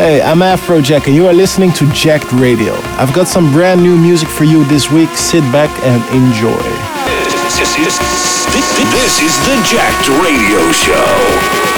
Hey, I'm Afrojack and you are listening to Jacked Radio. I've got some brand new music for you this week. Sit back and enjoy. This is, this is the Jacked Radio Show.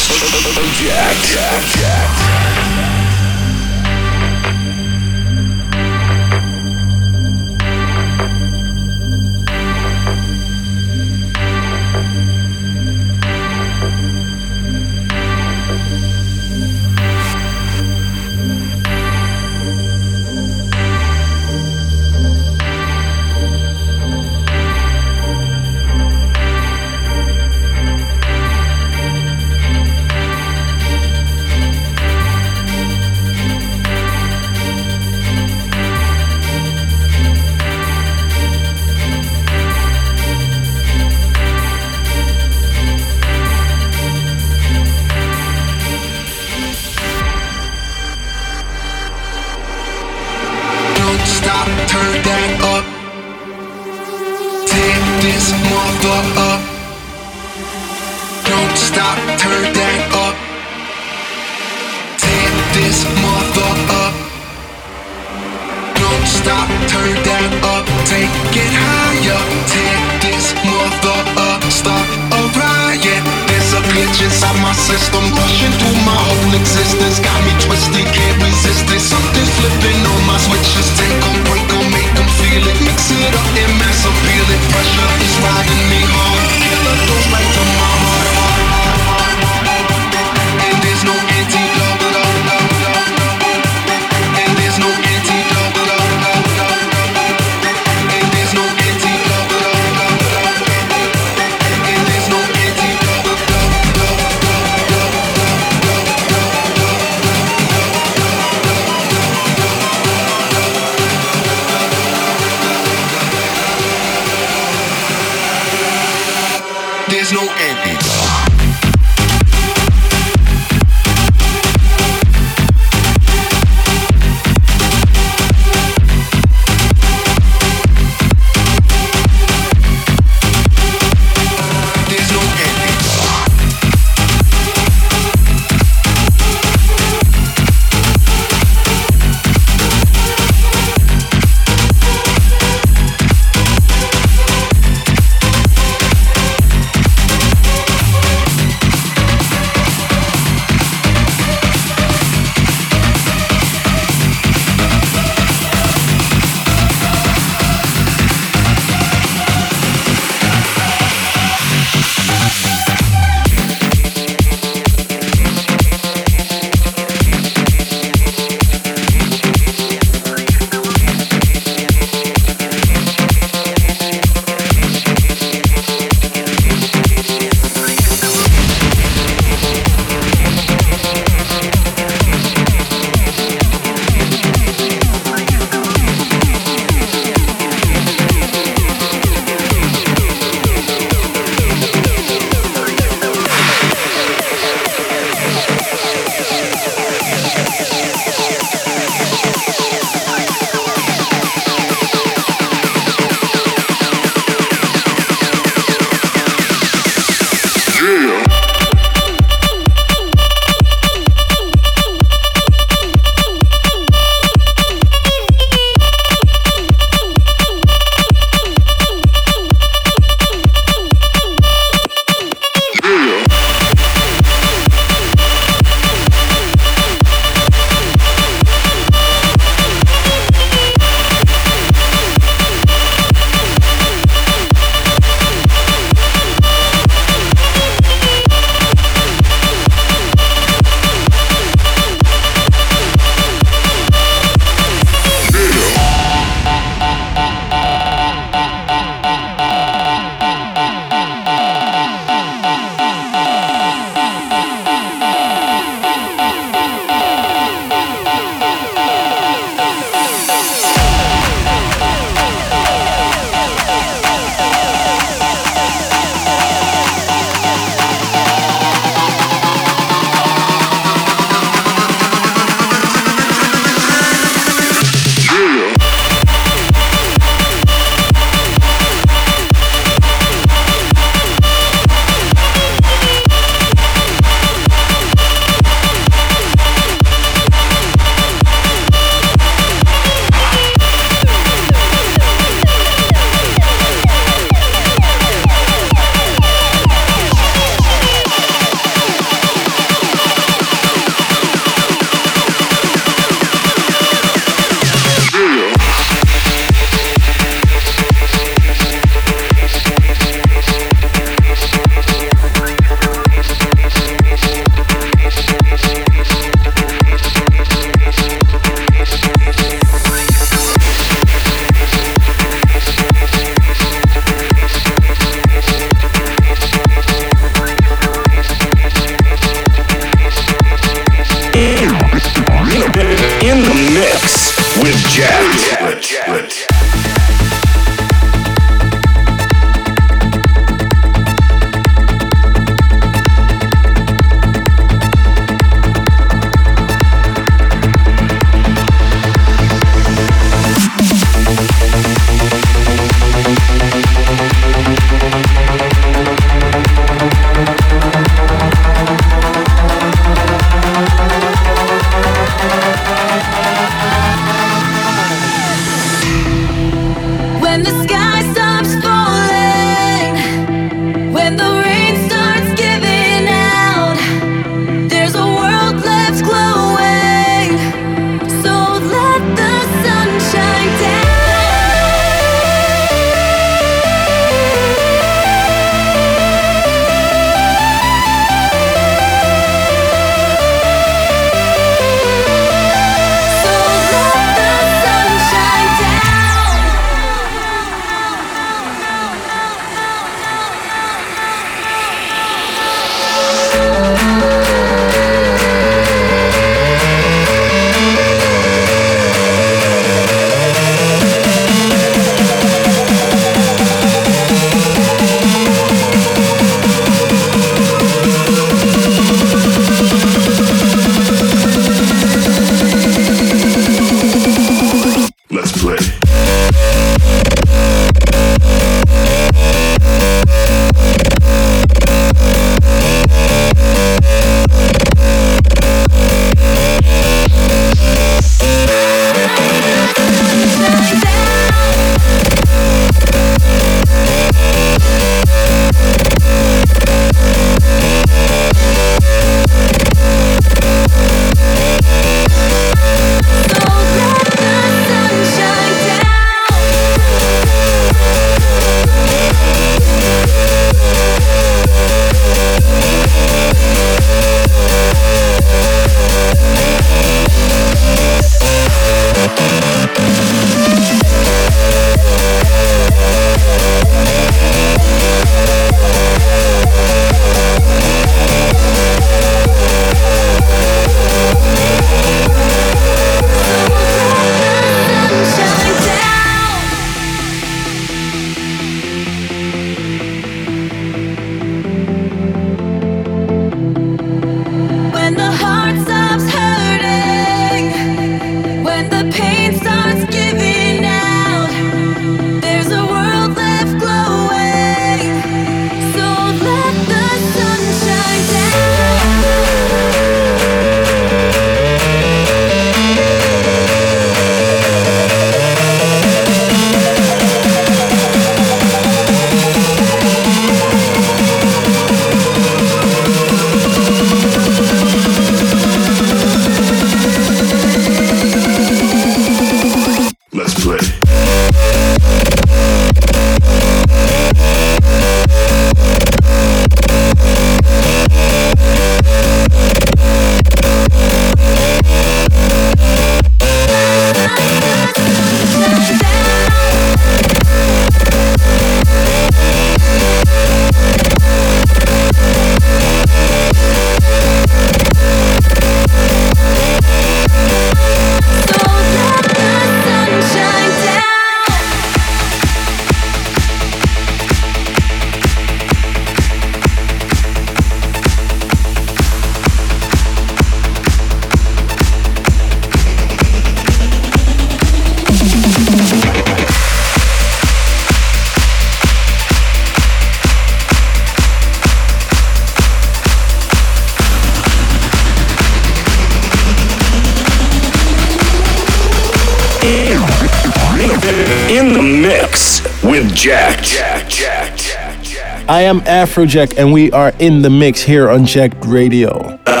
Am Afrojack, and we are in the mix here on Jacked Radio. The,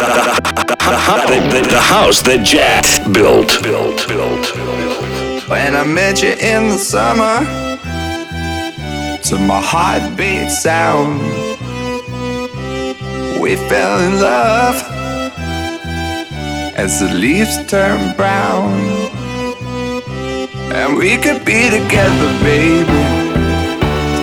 the, the house that Jack built. Built, built. When I met you in the summer, to my heartbeat sound, we fell in love as the leaves turn brown. And we could be together, baby, as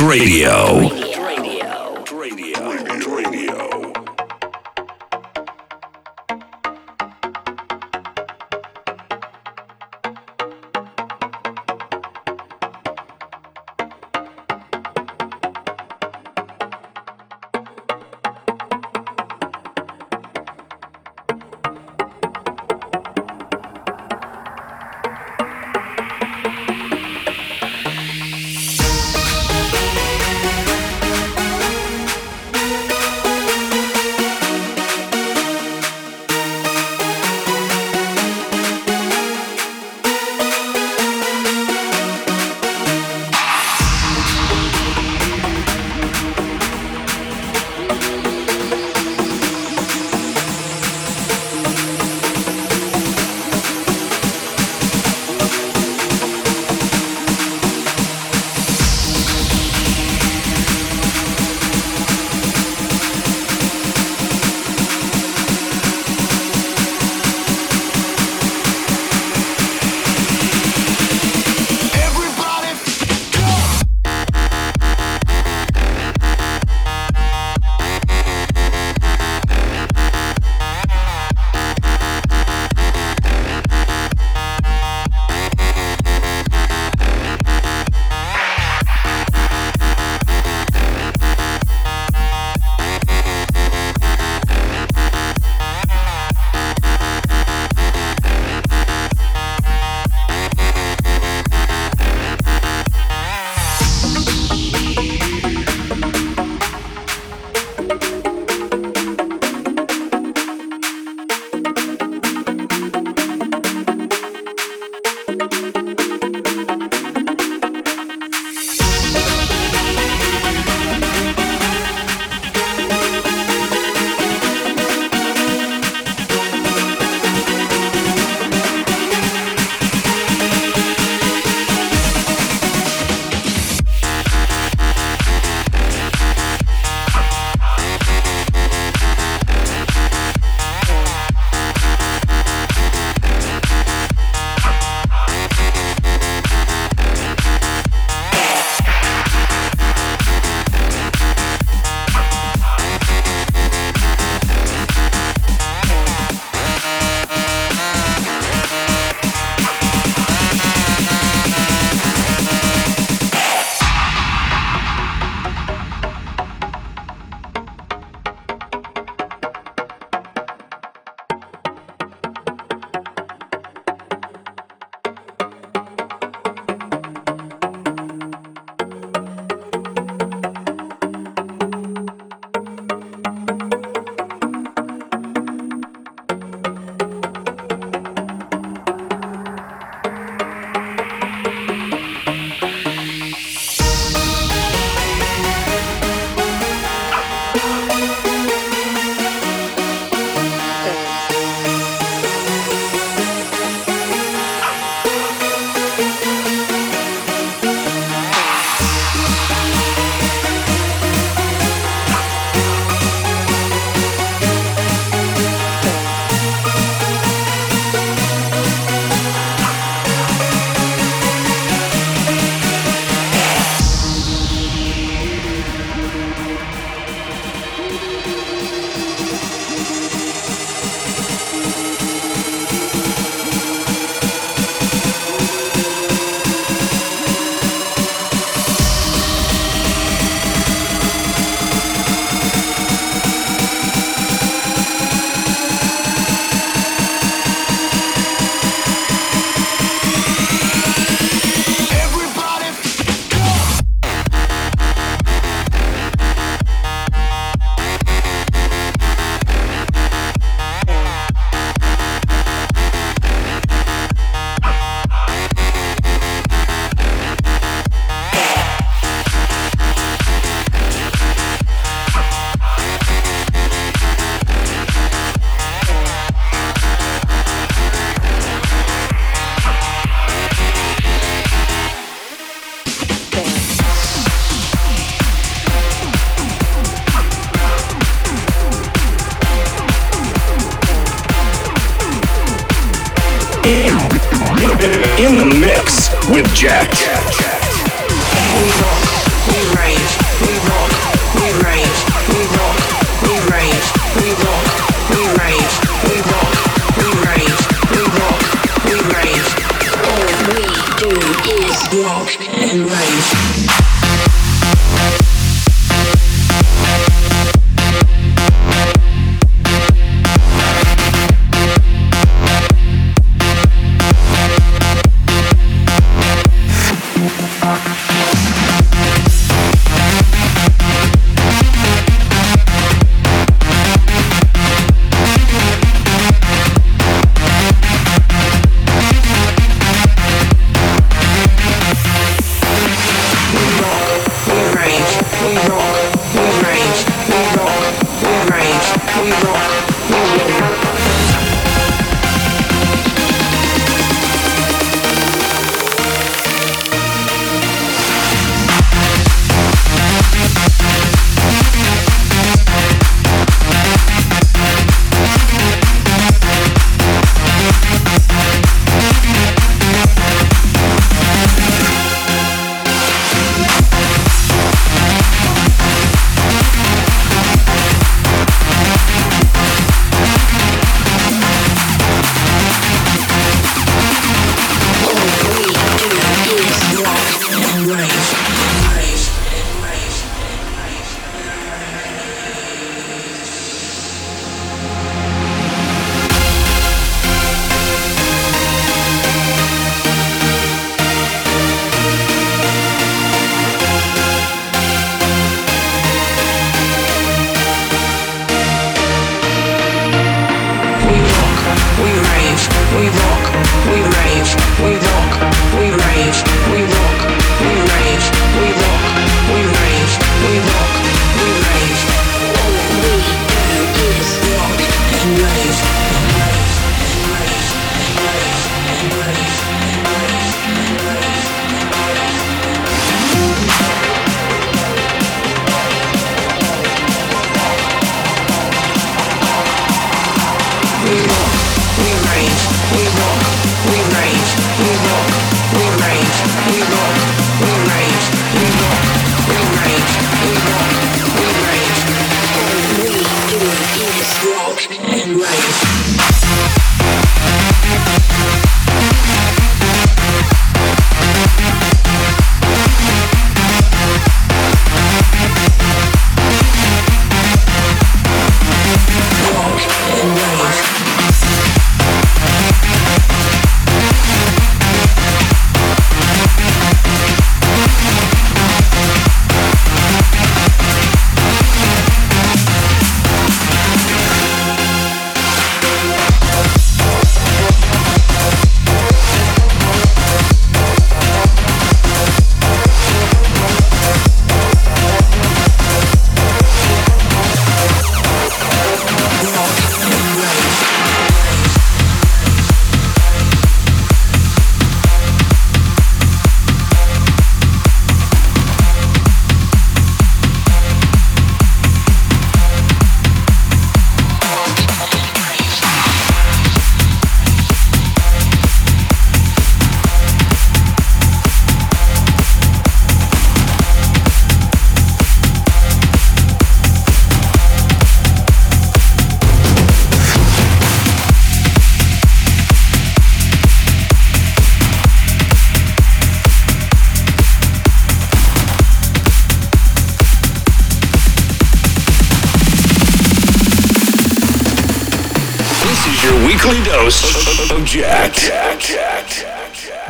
Radio.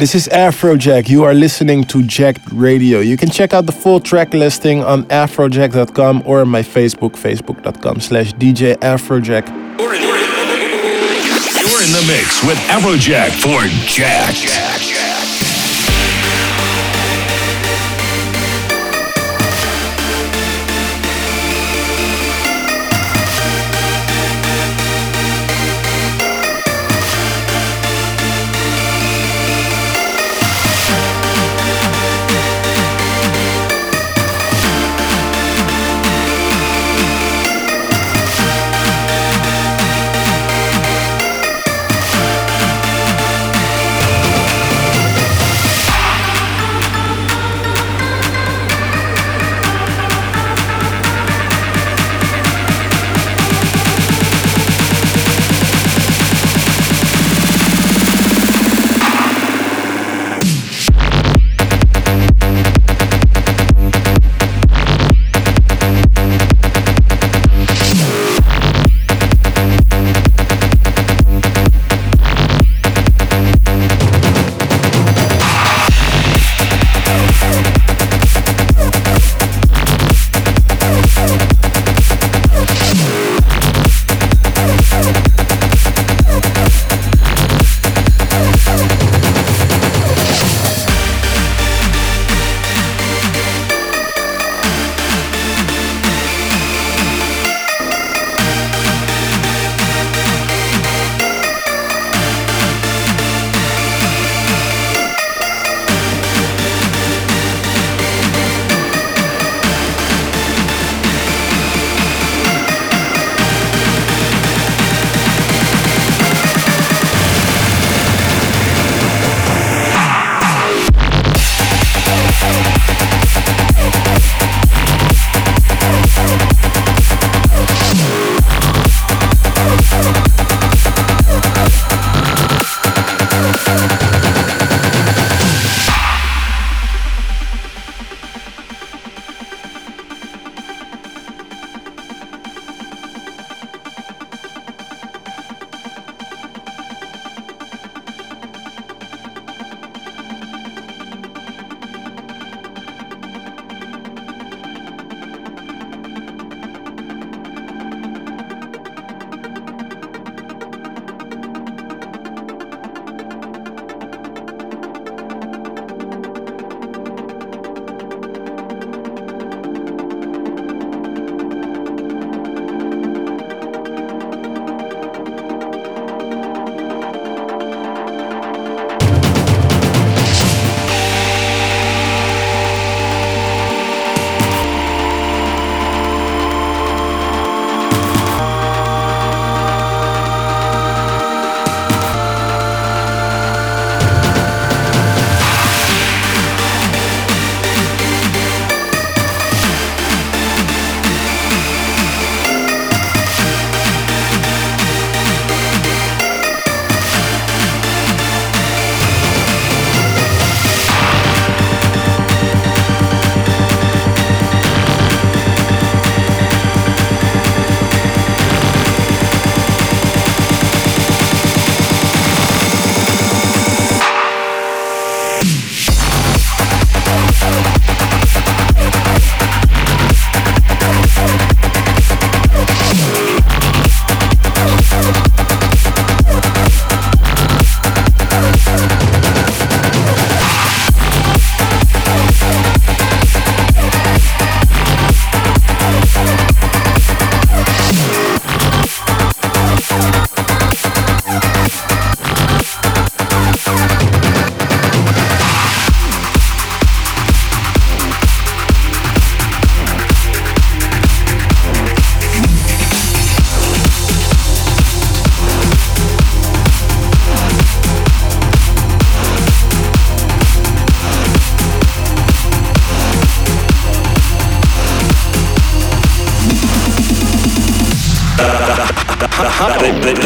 This is Afrojack. You are listening to Jacked Radio. You can check out the full track listing on afrojack.com or my Facebook, facebook.com slash DJ Afrojack. You're in the mix with Afrojack for Jack. Jack.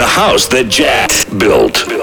House that Jack built.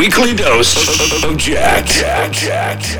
Weekly dose of Jack. Jack, Jack, Jack.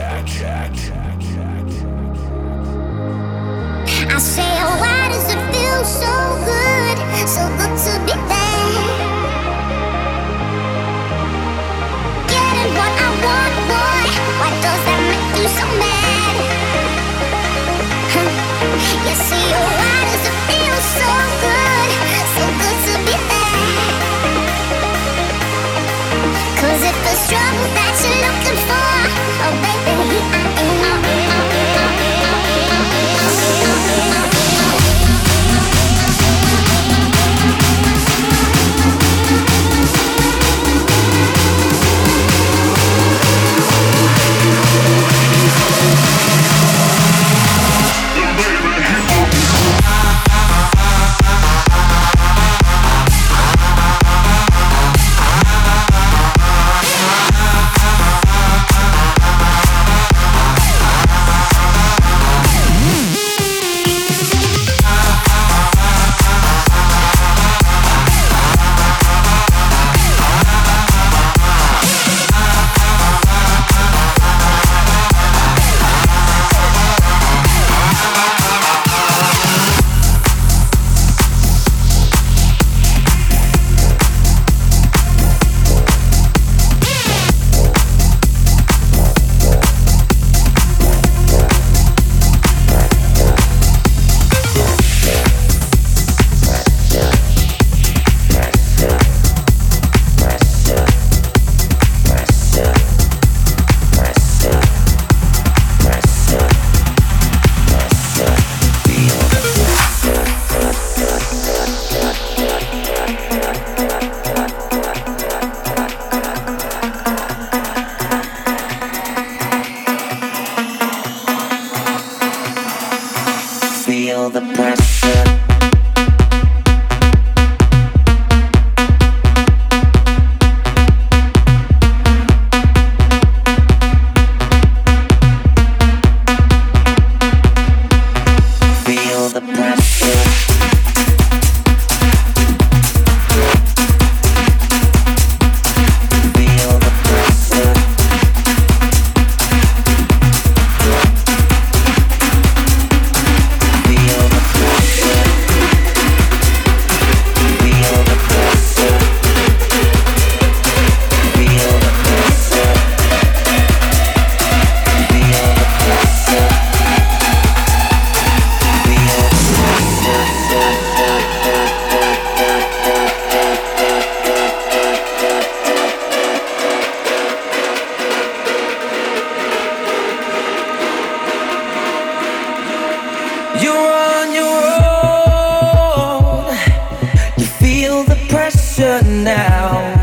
Sacred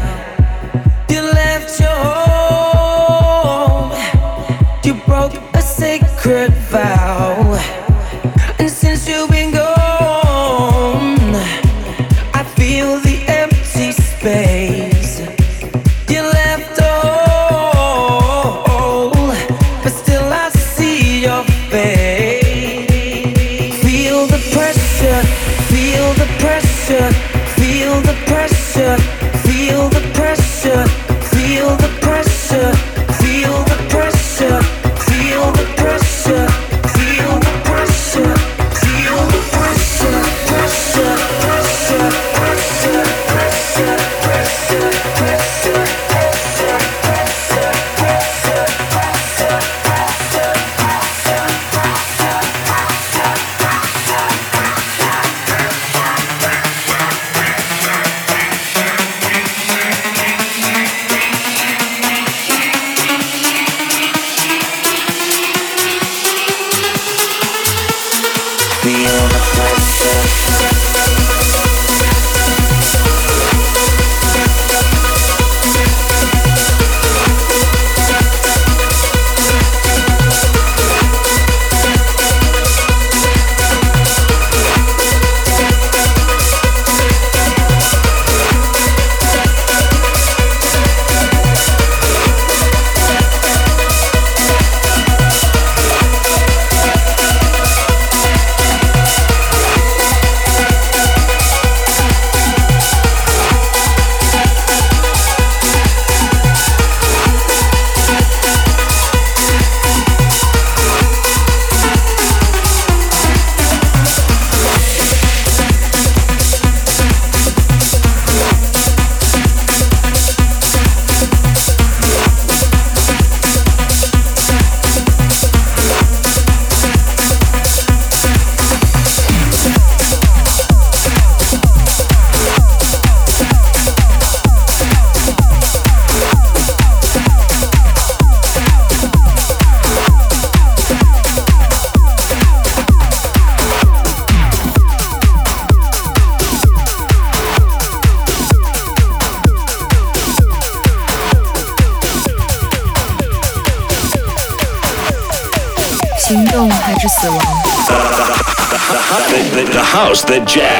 the house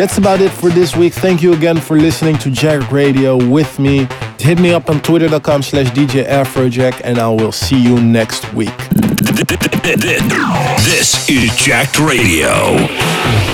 That's about it for this week. Thank you again for listening to Jacked Radio with me. Hit me up on twitter.com slash DJ Afrojack and I will see you next week. This is Jacked Radio.